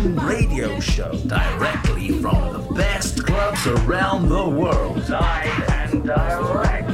Radio show directly from the best clubs around the world. Live and direct.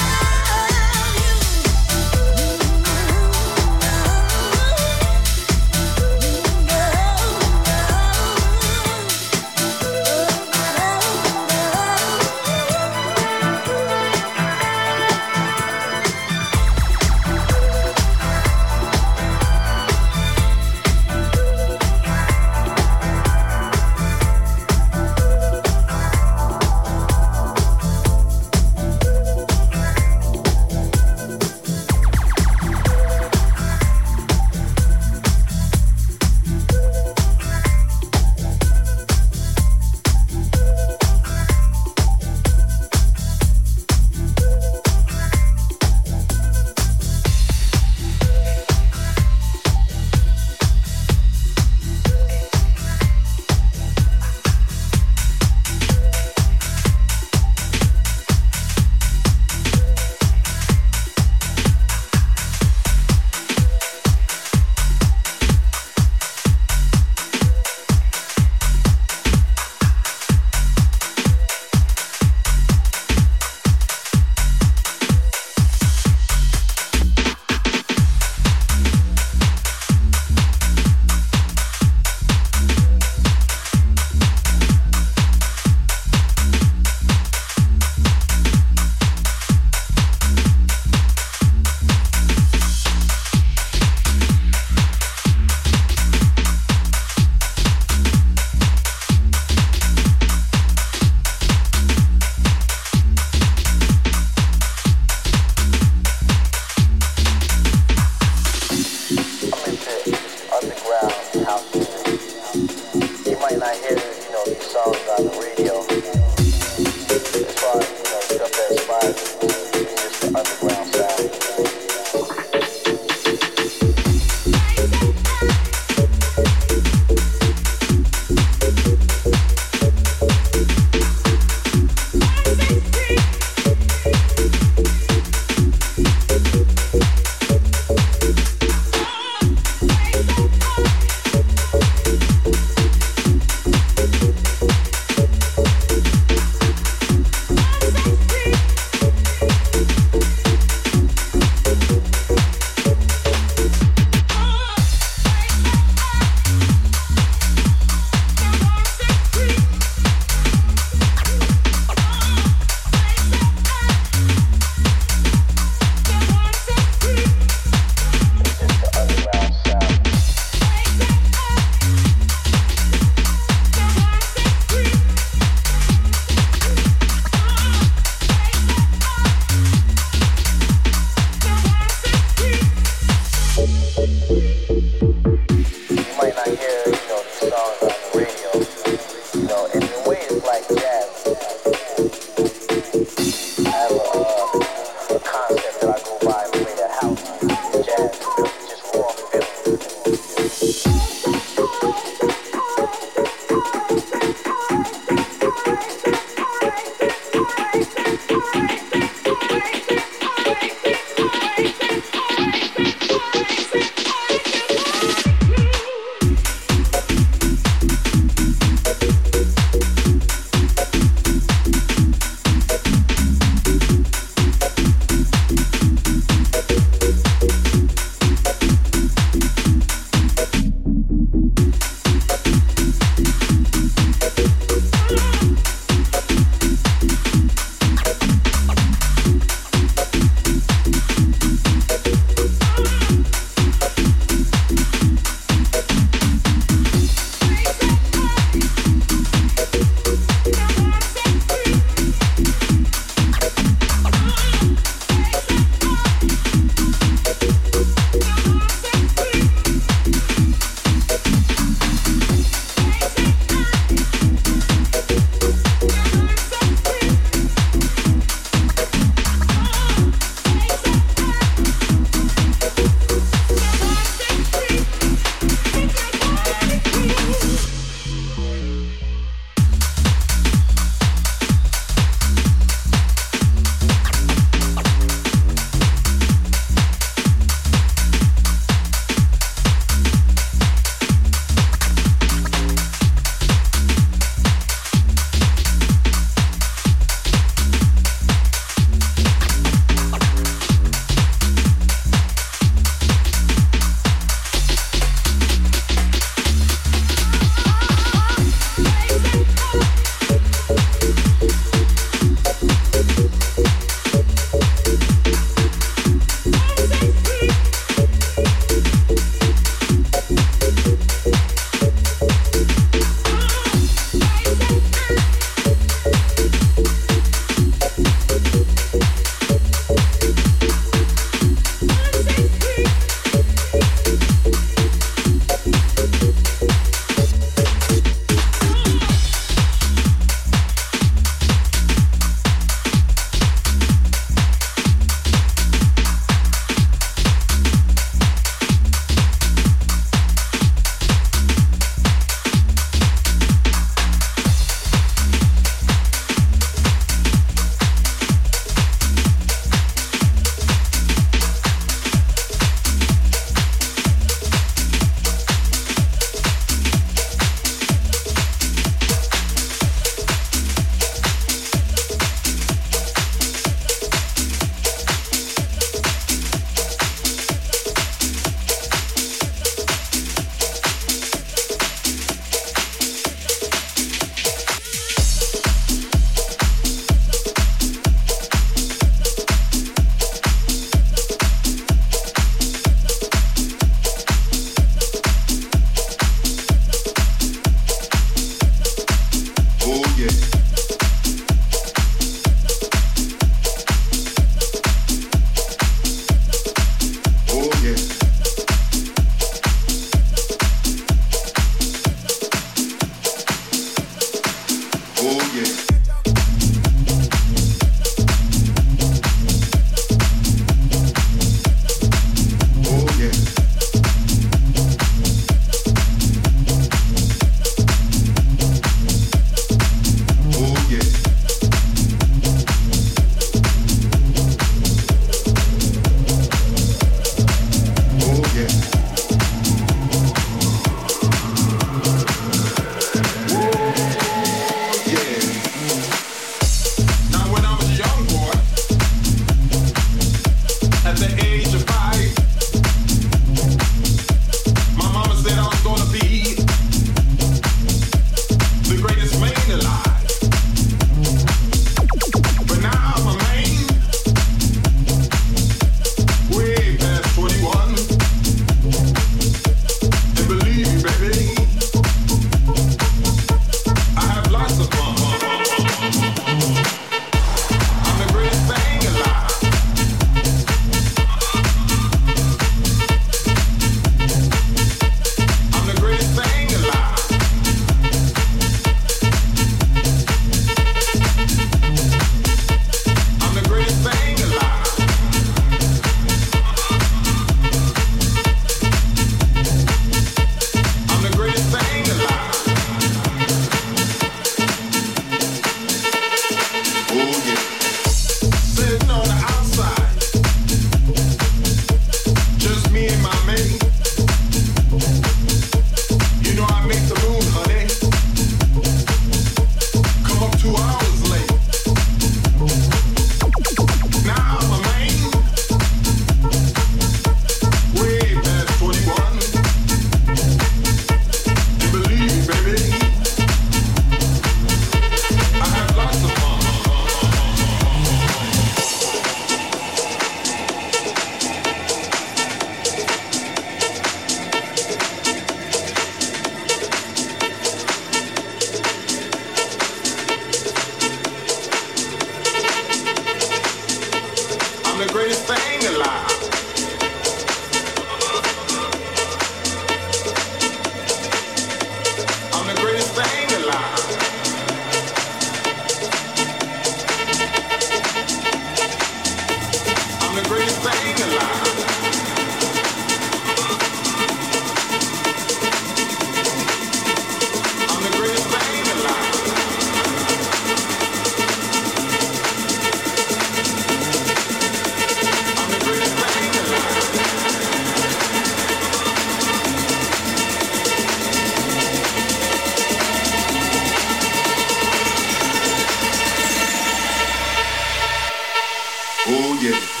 Yeah.